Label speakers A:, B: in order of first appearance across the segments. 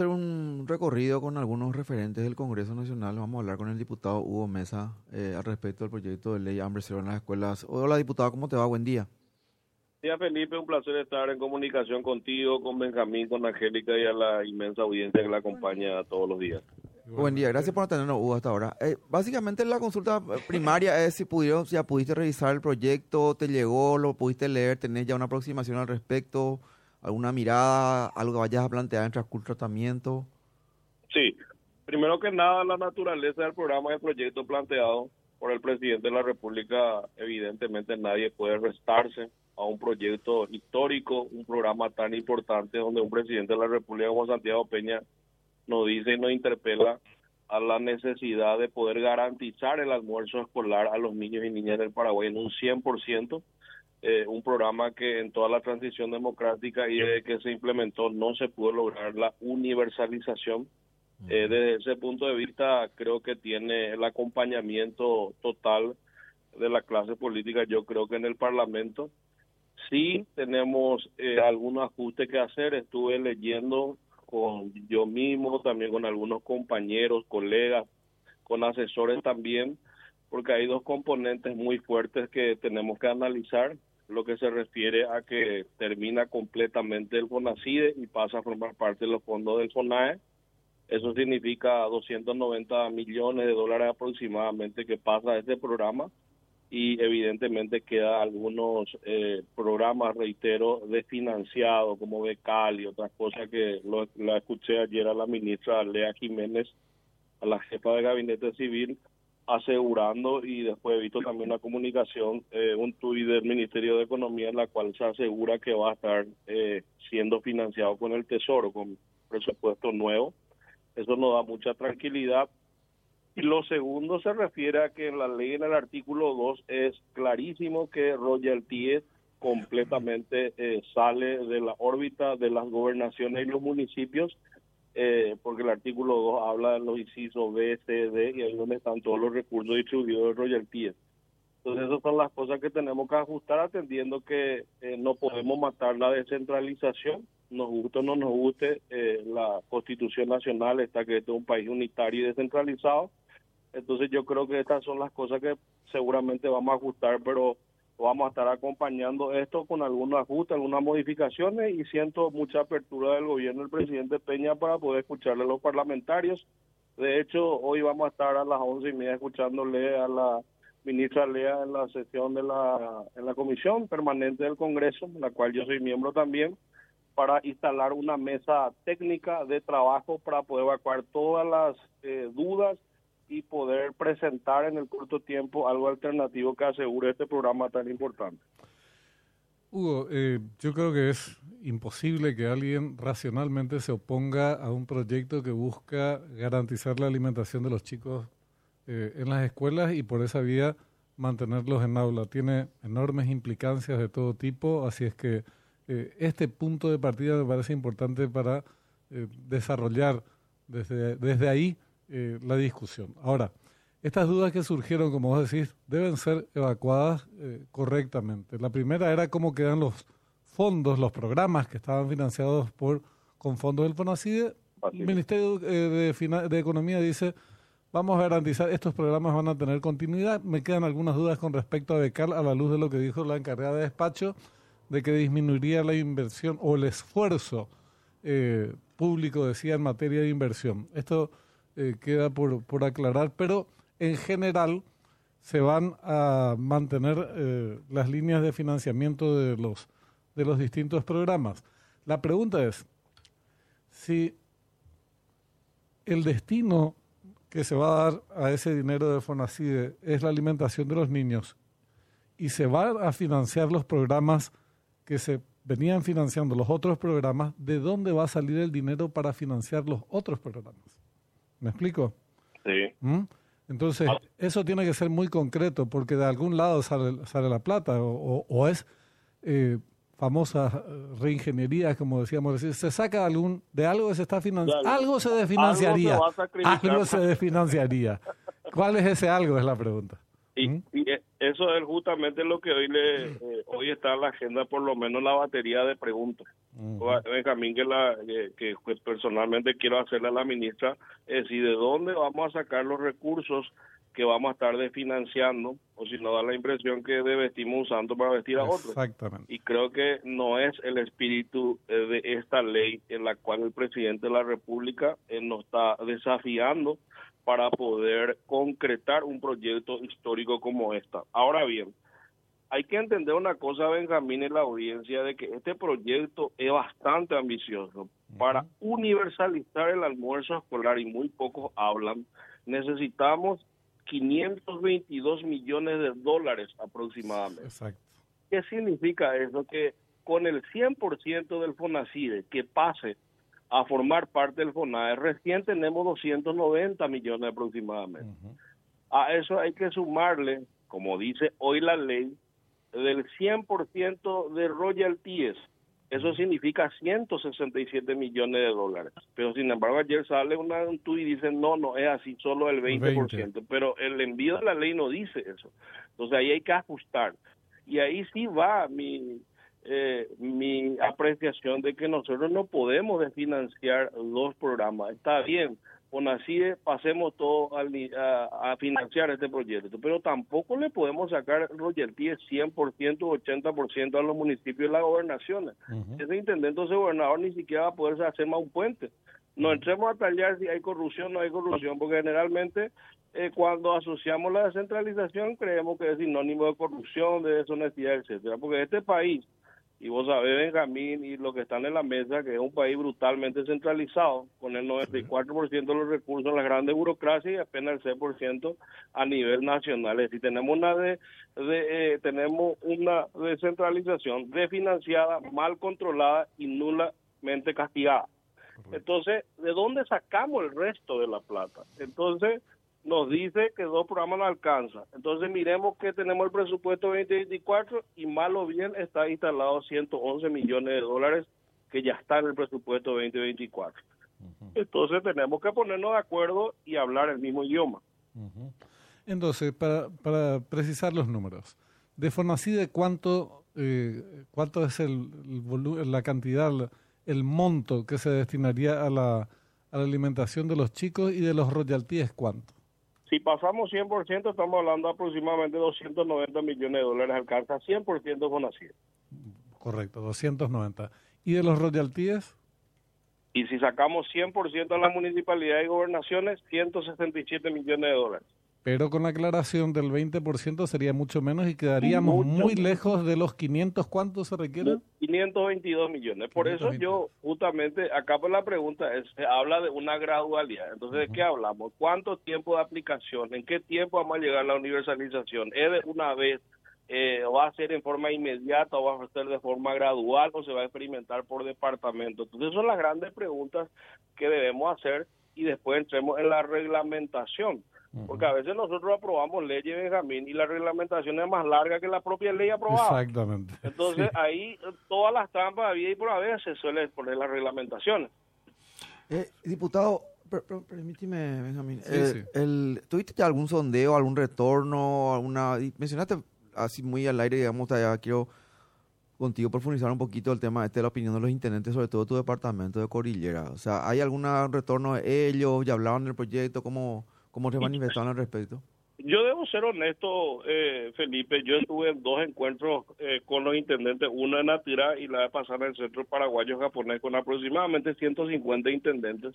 A: hacer un recorrido con algunos referentes del Congreso Nacional. Vamos a hablar con el diputado Hugo Mesa eh, al respecto del proyecto de ley Hambre Cero en las escuelas. Hola, diputado, ¿cómo te va? Buen día.
B: Día Felipe, un placer estar en comunicación contigo, con Benjamín, con Angélica y a la inmensa audiencia que la acompaña todos los días.
A: Buen día, gracias por atendernos, Hugo, hasta ahora. Eh, básicamente la consulta primaria es si pudieron, ya pudiste revisar el proyecto, te llegó, lo pudiste leer, tenés ya una aproximación al respecto, alguna mirada, algo vayas a plantear en transcurso tratamiento.
B: Sí, primero que nada, la naturaleza del programa de proyecto planteado por el presidente de la República, evidentemente nadie puede restarse a un proyecto histórico, un programa tan importante donde un presidente de la República como Santiago Peña nos dice y nos interpela a la necesidad de poder garantizar el almuerzo escolar a los niños y niñas del Paraguay en un 100%, eh, un programa que en toda la transición democrática y desde que se implementó no se pudo lograr la universalización. Eh, desde ese punto de vista creo que tiene el acompañamiento total de la clase política, yo creo que en el Parlamento. Sí tenemos eh, algunos ajustes que hacer, estuve leyendo con yo mismo, también con algunos compañeros, colegas, con asesores también, porque hay dos componentes muy fuertes que tenemos que analizar, lo que se refiere a que termina completamente el FONACIDE y pasa a formar parte de los fondos del FONAE. Eso significa 290 millones de dólares aproximadamente que pasa a este programa y evidentemente queda algunos eh, programas, reitero, desfinanciados como Becal y otras cosas que lo, la escuché ayer a la ministra Lea Jiménez, a la jefa de gabinete civil, asegurando y después he visto también una comunicación, eh, un tuit del Ministerio de Economía en la cual se asegura que va a estar eh, siendo financiado con el Tesoro, con presupuesto nuevo. Eso nos da mucha tranquilidad y lo segundo se refiere a que en la ley, en el artículo 2, es clarísimo que royalties completamente eh, sale de la órbita de las gobernaciones y los municipios, eh, porque el artículo 2 habla de los incisos B, C, D, y ahí donde están todos los recursos distribuidos de royalties. Entonces, esas son las cosas que tenemos que ajustar, atendiendo que eh, no podemos matar la descentralización, nos guste o no nos guste, la Constitución Nacional está que este es un país unitario y descentralizado, entonces yo creo que estas son las cosas que seguramente vamos a ajustar, pero vamos a estar acompañando esto con algunos ajustes, algunas modificaciones y siento mucha apertura del gobierno del presidente Peña para poder escucharle a los parlamentarios. De hecho, hoy vamos a estar a las once y media escuchándole a la ministra Lea en la sesión de la, en la comisión permanente del Congreso, en la cual yo soy miembro también, para instalar una mesa técnica de trabajo para poder evacuar todas las eh, dudas y poder presentar en el corto tiempo algo alternativo que asegure este programa tan importante.
C: Hugo, eh, yo creo que es imposible que alguien racionalmente se oponga a un proyecto que busca garantizar la alimentación de los chicos eh, en las escuelas y por esa vía mantenerlos en aula. Tiene enormes implicancias de todo tipo, así es que eh, este punto de partida me parece importante para desarrollar desde, desde ahí eh, la discusión. Ahora, estas dudas que surgieron, como vos decís, deben ser evacuadas eh, correctamente. La primera era cómo quedan los fondos, los programas que estaban financiados por con fondos del FONACIDE. El Ministerio eh, de, de Economía dice, vamos a garantizar, estos programas van a tener continuidad. Me quedan algunas dudas con respecto a Becal a la luz de lo que dijo la encargada de despacho, de que disminuiría la inversión o el esfuerzo público, decía, en materia de inversión. Esto eh, queda por, por, aclarar, pero en general se van a mantener eh, las líneas de financiamiento de los, de los distintos programas. La pregunta es, si el destino que se va a dar a ese dinero de Fonacide es la alimentación de los niños y se van a financiar los programas que se venían financiando los otros programas, ¿de dónde va a salir el dinero para financiar los otros programas? ¿Me explico?
B: Sí.
C: ¿Mm? Entonces, ah. eso tiene que ser muy concreto porque de algún lado sale, sale la plata o, o, es eh, famosa reingeniería, como decíamos, se saca algún, de algo que se está financiando, algo se desfinanciaría, algo se, desfinanciaría. ¿Cuál es ese algo? Es la pregunta.
B: Y, y, eh, eso es justamente lo que hoy le eh, hoy está en la agenda, por lo menos la batería de preguntas.
C: Ujú.
B: Benjamín, que, la, que, que, pues, personalmente quiero hacerle a la ministra, es decir, de dónde vamos a sacar los recursos que vamos a estar desfinanciando, o si no da la impresión que de vestimos usando para vestir a otros.
C: Exactamente.
B: Y creo que no es el espíritu eh, de esta ley en la cual el presidente de la República eh, nos está desafiando para poder concretar un proyecto histórico como esta. Ahora bien, hay que entender una cosa, Benjamín, en la audiencia, de que este proyecto es bastante ambicioso. Para universalizar el almuerzo escolar, y muy pocos hablan, necesitamos 522 millones de dólares aproximadamente.
C: Exacto.
B: ¿Qué significa eso? Que con el 100% del FONACIDE que pase a formar parte del FONAE, recién tenemos 290 millones aproximadamente. A eso hay que sumarle, como dice hoy la ley, del 100% de royalties. Eso significa 167 millones de dólares. Pero sin embargo ayer sale una, un tuit y dice, no, no es así, solo el 20%.
C: 20.
B: Pero el envío de la ley no dice eso. Entonces ahí hay que ajustar. Y ahí sí va mi, eh, mi apreciación de que nosotros no podemos desfinanciar dos programas. Está bien, con así pasemos todo al a, a financiar este proyecto, pero tampoco le podemos sacar royalties 100%, 80% a los municipios y las gobernaciones.
C: Ujú.
B: Ese intendente o ese gobernador ni siquiera va a poder hacer más un puente. No entremos a tallar si hay corrupción o no hay corrupción, porque generalmente eh, cuando asociamos la descentralización creemos que es sinónimo de corrupción, de deshonestidad, etcétera. Porque este país, y vos sabés, Benjamín, y los que están en la mesa, que es un país brutalmente centralizado, con el 94% de los recursos en las grandes burocracias y apenas el 6% a nivel nacional. Es decir, tenemos una de, de, eh, tenemos una descentralización desfinanciada, mal controlada y nulamente castigada. Entonces, ¿de dónde sacamos el resto de la plata? Entonces, nos dice que dos programas no alcanza. Entonces, miremos que tenemos el presupuesto 2024 y mal o bien está instalado 111 millones de dólares que ya está en el presupuesto 2024. Entonces, tenemos que ponernos de acuerdo y hablar el mismo idioma.
C: Entonces, para, para precisar los números, de Fonacide, ¿cuánto, eh, cuánto es el, el la cantidad, el monto que se destinaría a la, a la alimentación de los chicos y de los royalties cuánto?
B: Si pasamos 100%, estamos hablando de aproximadamente 290 millones de dólares. Alcanza 100% con así.
C: Correcto, 290. ¿Y de los royalties?
B: Y si sacamos 100% a las municipalidades y gobernaciones, 167 millones de dólares.
C: Pero con la aclaración del 20% sería mucho menos y quedaríamos
B: Mucho
C: muy lejos de los 500. ¿Cuánto se requiere?
B: 522 millones. Por eso
C: 522.
B: yo, justamente, acá pues la pregunta es, se habla de una gradualidad. Entonces, ¿de qué hablamos? ¿Cuánto tiempo de aplicación? ¿En qué tiempo vamos a llegar a la universalización? ¿Es de una vez? Eh, ¿Va a ser en forma inmediata o va a ser de forma gradual o se va a experimentar por departamento? Entonces, son las grandes preguntas que debemos hacer y después entremos en la reglamentación. Porque a veces nosotros aprobamos leyes, Benjamín, y la reglamentación es más larga que la propia ley aprobada.
C: Exactamente.
B: Entonces
C: Sí.
B: ahí eh, todas las trampas había y por haber se suele poner las reglamentaciones.
A: Eh, diputado, per- per- permíteme, Benjamín.
C: Sí,
A: Eh,
C: sí.
A: el- ¿Tuviste ya algún sondeo, algún retorno, alguna... y mencionaste así muy al aire, digamos, ya quiero contigo profundizar un poquito el tema este de la opinión de los intendentes, sobre todo tu departamento de Cordillera. O sea, ¿hay algún retorno de ellos? ¿Ya hablaban del proyecto? ¿Cómo, cómo se manifestaron al respecto?
B: Yo debo ser honesto, eh, Felipe. Yo estuve en dos encuentros eh, con los intendentes, uno en Atira y la vez pasada en el Centro Paraguayo Japonés, con aproximadamente 150 intendentes.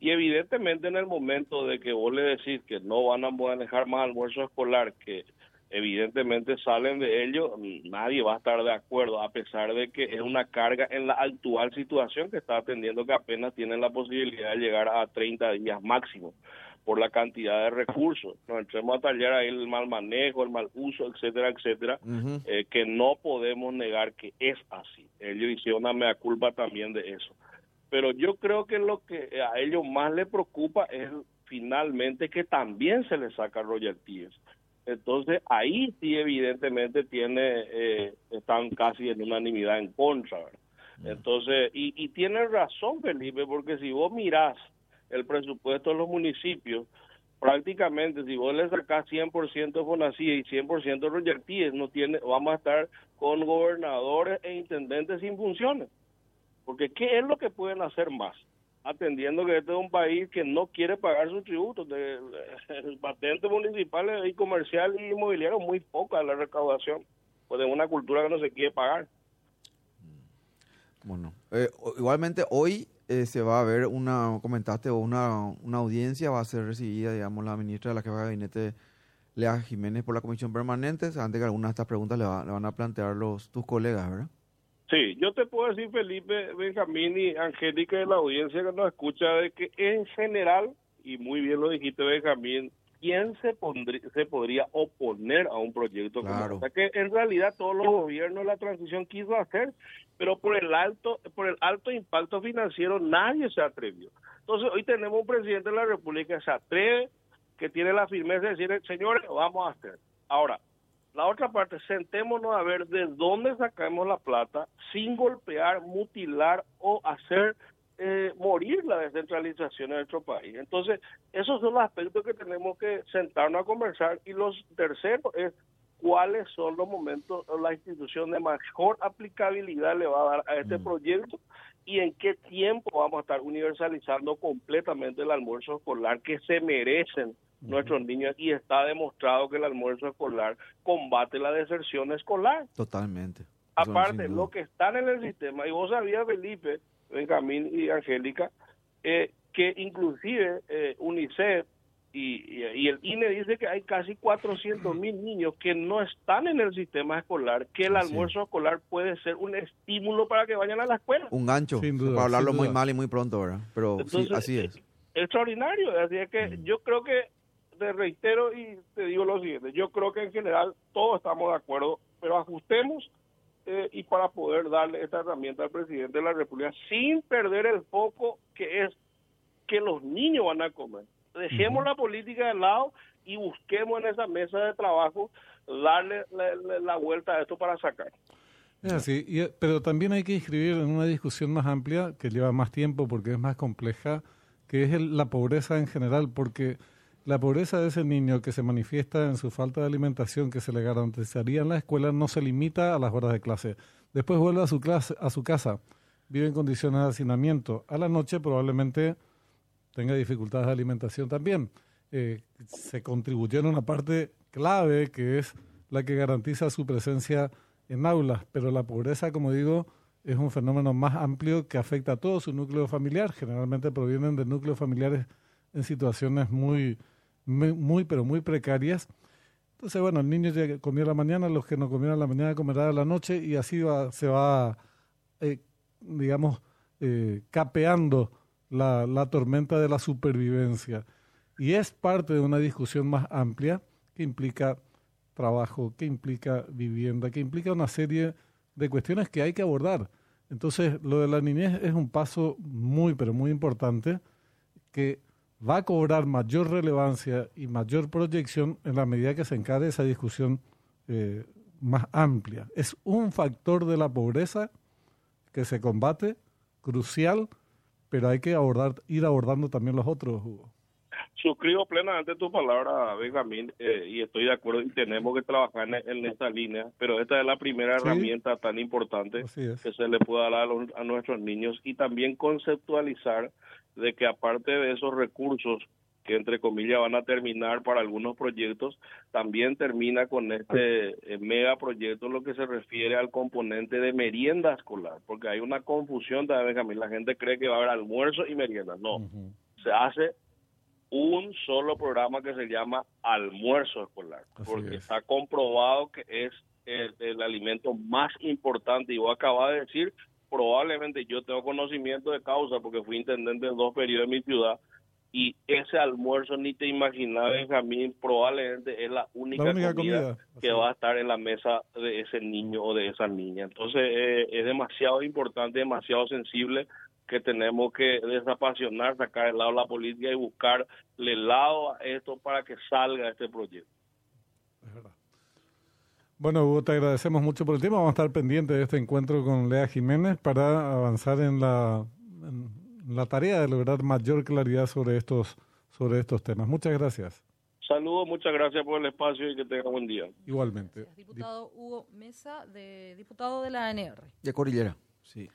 B: Y evidentemente en el momento de que vos le decís que no van a manejar más almuerzo escolar, que evidentemente salen de ello, nadie va a estar de acuerdo, a pesar de que es una carga en la actual situación que está atendiendo que apenas tienen la posibilidad de llegar a 30 días máximo por la cantidad de recursos. Nos entremos a tallar ahí el mal manejo, el mal uso, etcétera, etcétera, eh, que no podemos negar que es así. Ellos hicieron una mea culpa también de eso. Pero yo creo que lo que a ellos más les preocupa es finalmente que también se les saca royalties. Entonces ahí sí evidentemente tiene eh, están casi en unanimidad en contra. ¿verdad? Entonces, y, y tiene razón Felipe, porque si vos mirás el presupuesto de los municipios, prácticamente si vos le sacás 100% Fonacía y 100% Royalties, no tiene, vamos a estar con gobernadores e intendentes sin funciones. Porque ¿qué es lo que pueden hacer más? Atendiendo que este es un país que no quiere pagar sus tributos. De, el patente municipal y comercial y inmobiliario muy poca la recaudación. Pues de una cultura que no se quiere pagar.
A: Bueno, eh, igualmente hoy eh, se va a ver una, comentaste, una, una audiencia, va a ser recibida, digamos, la ministra de la jefa de gabinete, Lea Jiménez, por la comisión permanente, antes que algunas de estas preguntas le, le van a plantear los tus colegas, ¿verdad?
B: Sí, yo te puedo decir, Felipe, Benjamín y Angélica de la audiencia que nos escucha, de que en general, y muy bien lo dijiste, Benjamín, ¿quién se, pondría, se podría oponer a un proyecto
A: Claro.
B: como este? Que en realidad todos los gobiernos la transición quiso hacer, pero por el alto por el alto impacto financiero nadie se atrevió. Entonces hoy tenemos un presidente de la República que se atreve, que tiene la firmeza de decir, señores, vamos a hacer. Ahora, la otra parte, sentémonos a ver de dónde sacamos la plata sin golpear, mutilar o hacer eh, morir la descentralización en nuestro país. Entonces, esos son los aspectos que tenemos que sentarnos a conversar. Y los terceros es cuáles son los momentos la institución de mejor aplicabilidad le va a dar a este
A: Mm.
B: proyecto y en qué tiempo vamos a estar universalizando completamente el almuerzo escolar que se merecen nuestros niños y está demostrado que el almuerzo escolar combate la deserción escolar.
A: Totalmente.
B: Aparte, lo que están en el sistema, y vos sabías, Felipe, Benjamín y Angélica, eh, que inclusive eh, UNICEF y, y- el INE dice que hay casi 400 mil niños que no están en el sistema escolar, que el
A: Sí.
B: almuerzo escolar puede ser un estímulo para que vayan a la escuela.
A: Un gancho,
C: Sin duda,
A: para hablarlo
C: sin
A: muy
C: duda.
A: mal y muy pronto, ¿verdad? Pero sí, así es.
B: Extraordinario, así es que
A: Mm.
B: yo creo que, te reitero y te digo lo siguiente, yo creo que en general todos estamos de acuerdo, pero ajustemos eh, y para poder darle esta herramienta al presidente de la República sin perder el foco que es que los niños van a comer. Dejemos la política de lado y busquemos en esa mesa de trabajo darle la, la- la vuelta a esto para sacar.
C: Es así, y, eh, pero también hay que inscribir en una discusión más amplia, que lleva más tiempo porque es más compleja, que es el- la pobreza en general, porque la pobreza de ese niño que se manifiesta en su falta de alimentación que se le garantizaría en la escuela no se limita a las horas de clase. Después vuelve a su, clase, a su casa, vive en condiciones de hacinamiento. A la noche probablemente tenga dificultades de alimentación también. Eh, se contribuyó en una parte clave que es la que garantiza su presencia en aulas, pero la pobreza, como digo, es un fenómeno más amplio que afecta a todo su núcleo familiar. Generalmente provienen de núcleos familiares en situaciones muy, muy, pero muy precarias. Entonces, bueno, el niño ya comió la mañana, los que no comieron a la mañana comerán a la noche y así va, se va, eh, digamos, eh, capeando la, la tormenta de la supervivencia. Y es parte de una discusión más amplia que implica trabajo, que implica vivienda, que implica una serie de cuestiones que hay que abordar. Entonces, lo de la niñez es un paso muy, pero muy importante que va a cobrar mayor relevancia y mayor proyección en la medida que se encare esa discusión eh, más amplia. Es un factor de la pobreza que se combate, crucial, pero hay que abordar, ir abordando también los otros, Hugo.
B: Suscribo plenamente tu palabra, Benjamín, eh, y estoy de acuerdo y tenemos que trabajar en, en esta línea, pero esta es la primera
C: Sí.
B: herramienta tan importante
C: es.
B: que se le pueda dar a, los- a nuestros niños y también conceptualizar de que aparte de esos recursos que entre comillas van a terminar para algunos proyectos, también termina con este eh, megaproyecto lo que se refiere al componente de merienda escolar, porque hay una confusión también, la gente cree que va a haber almuerzo y merienda, no, se hace un solo programa que se llama almuerzo escolar,
C: Así
B: porque
C: es.
B: está comprobado que es el, el alimento más importante. Y vos acabas de decir, probablemente yo tengo conocimiento de causa porque fui intendente en dos periodos en mi ciudad y ese almuerzo ni te imaginas, Benjamín, probablemente es la única,
C: La única
B: comida,
C: comida.
B: que va a estar en la mesa de ese niño o de esa niña. Entonces eh, es demasiado importante, demasiado sensible que tenemos que desapasionar, sacar el lado de la política y buscarle el lado a esto para que salga este proyecto.
C: Es verdad. Bueno, Hugo, te agradecemos mucho por el tiempo. Vamos a estar pendientes de este encuentro con Lea Jiménez para avanzar en la, en la tarea de lograr mayor claridad sobre estos sobre estos temas. Muchas gracias.
B: Saludos, muchas gracias por el espacio y que tenga buen día.
C: Igualmente.
D: Diputado Hugo Mesa, de, diputado de la ANR.
A: De Cordillera.
E: Sí.